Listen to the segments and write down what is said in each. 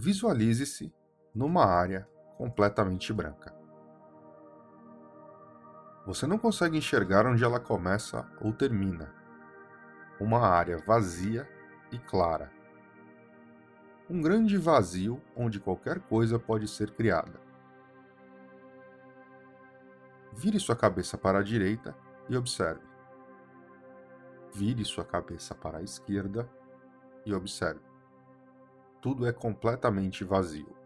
Visualize-se numa área completamente branca. Você não consegue enxergar onde ela começa ou termina. Uma área vazia e clara. Um grande vazio onde qualquer coisa pode ser criada. Vire sua cabeça para a direita e observe. Vire sua cabeça para a esquerda e observe. Tudo é completamente vazio.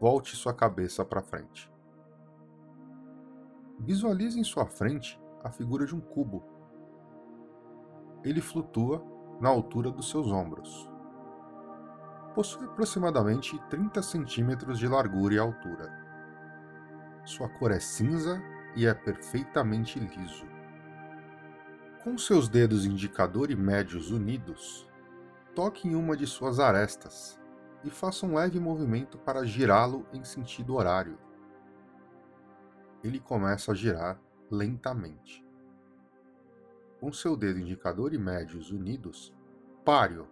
Volte sua cabeça para frente. Visualize em sua frente a figura de um cubo. Ele flutua na altura dos seus ombros. Possui aproximadamente 30 centímetros de largura e altura. Sua cor é cinza e é perfeitamente liso. Com seus dedos indicador e médios unidos, toque em uma de suas arestas e faça um leve movimento para girá-lo em sentido horário ele começa a girar lentamente. Com seu dedo indicador e médios unidos, pare-o.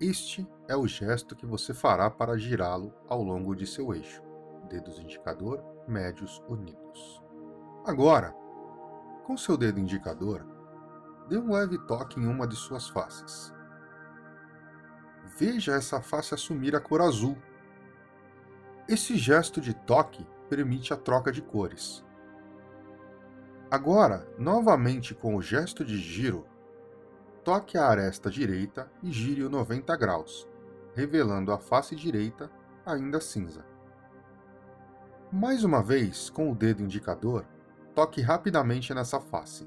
Este é o gesto que você fará para girá-lo ao longo de seu eixo, dedos indicador médios unidos. Agora, com seu dedo indicador, dê um leve toque em uma de suas faces. Veja essa face assumir a cor azul. Esse gesto de toque permite a troca de cores. Agora, novamente com o gesto de giro, toque a aresta direita e gire-o 90 graus, revelando a face direita ainda cinza. Mais uma vez, com o dedo indicador, toque rapidamente nessa face.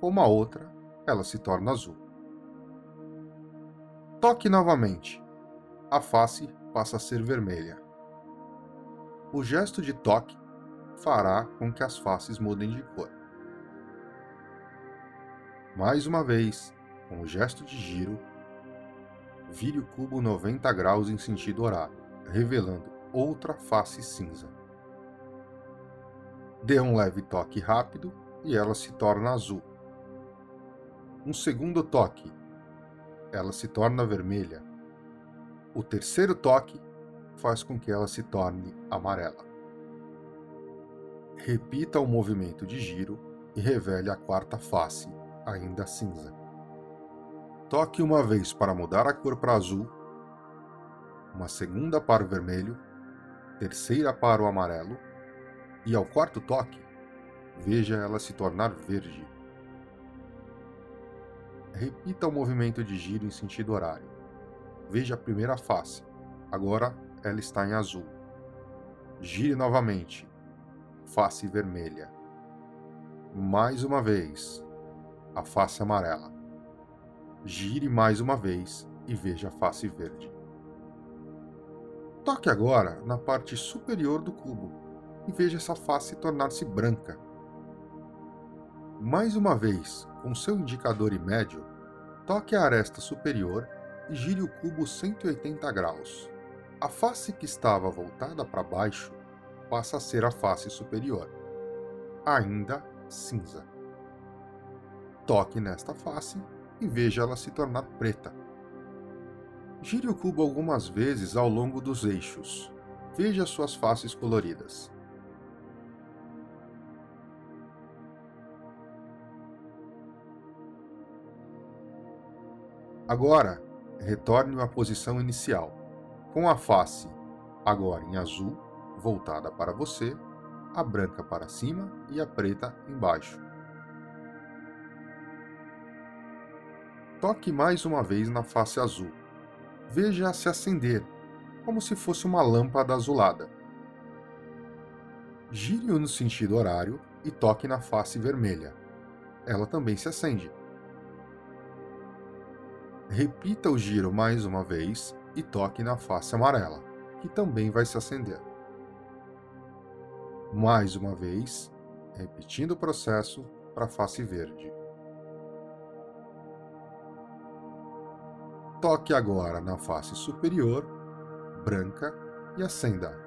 Como a outra, ela se torna azul. Toque novamente. A face passa a ser vermelha. O gesto de toque fará com que as faces mudem de cor. Mais uma vez, com o gesto de giro, vire o cubo 90 graus em sentido horário, revelando outra face cinza. Dê um leve toque rápido e ela se torna azul. Um segundo toque, ela se torna vermelha. O terceiro toque, faz com que ela se torne amarela. Repita o movimento de giro e revele a quarta face, ainda cinza. Toque uma vez para mudar a cor para azul, uma segunda para o vermelho, terceira para o amarelo, e ao quarto toque, veja ela se tornar verde. Repita o movimento de giro em sentido horário. Veja a primeira face, agora ela está em azul. Gire novamente. Face vermelha. Mais uma vez. A face amarela. Gire mais uma vez e veja a face verde. Toque agora na parte superior do cubo e veja essa face tornar-se branca. Mais uma vez, com seu indicador e médio, toque a aresta superior e gire o cubo 180 graus a face que estava voltada para baixo passa a ser a face superior, ainda cinza. Toque nesta face e veja ela se tornar preta. Gire o cubo algumas vezes ao longo dos eixos. Veja suas faces coloridas. Agora, retorne à posição inicial com a face agora em azul, voltada para você, a branca para cima e a preta embaixo. Toque mais uma vez na face azul. Veja-a se acender, como se fosse uma lâmpada azulada. Gire-o no sentido horário e toque na face vermelha. Ela também se acende. Repita o giro mais uma vez e toque na face amarela, que também vai se acender. Mais uma vez, repetindo o processo para a face verde. Toque agora na face superior, branca, e acenda.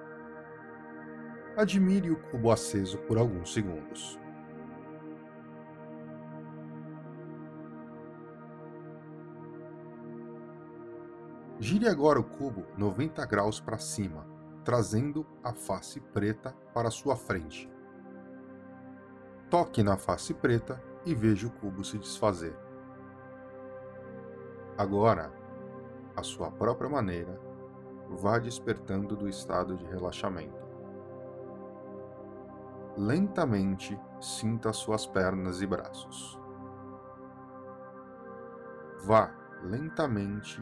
Admire o cubo aceso por alguns segundos. Gire agora o cubo 90 graus para cima, trazendo a face preta para sua frente. Toque na face preta e veja o cubo se desfazer. Agora, à sua própria maneira, vá despertando do estado de relaxamento. Lentamente sinta suas pernas e braços. Vá lentamente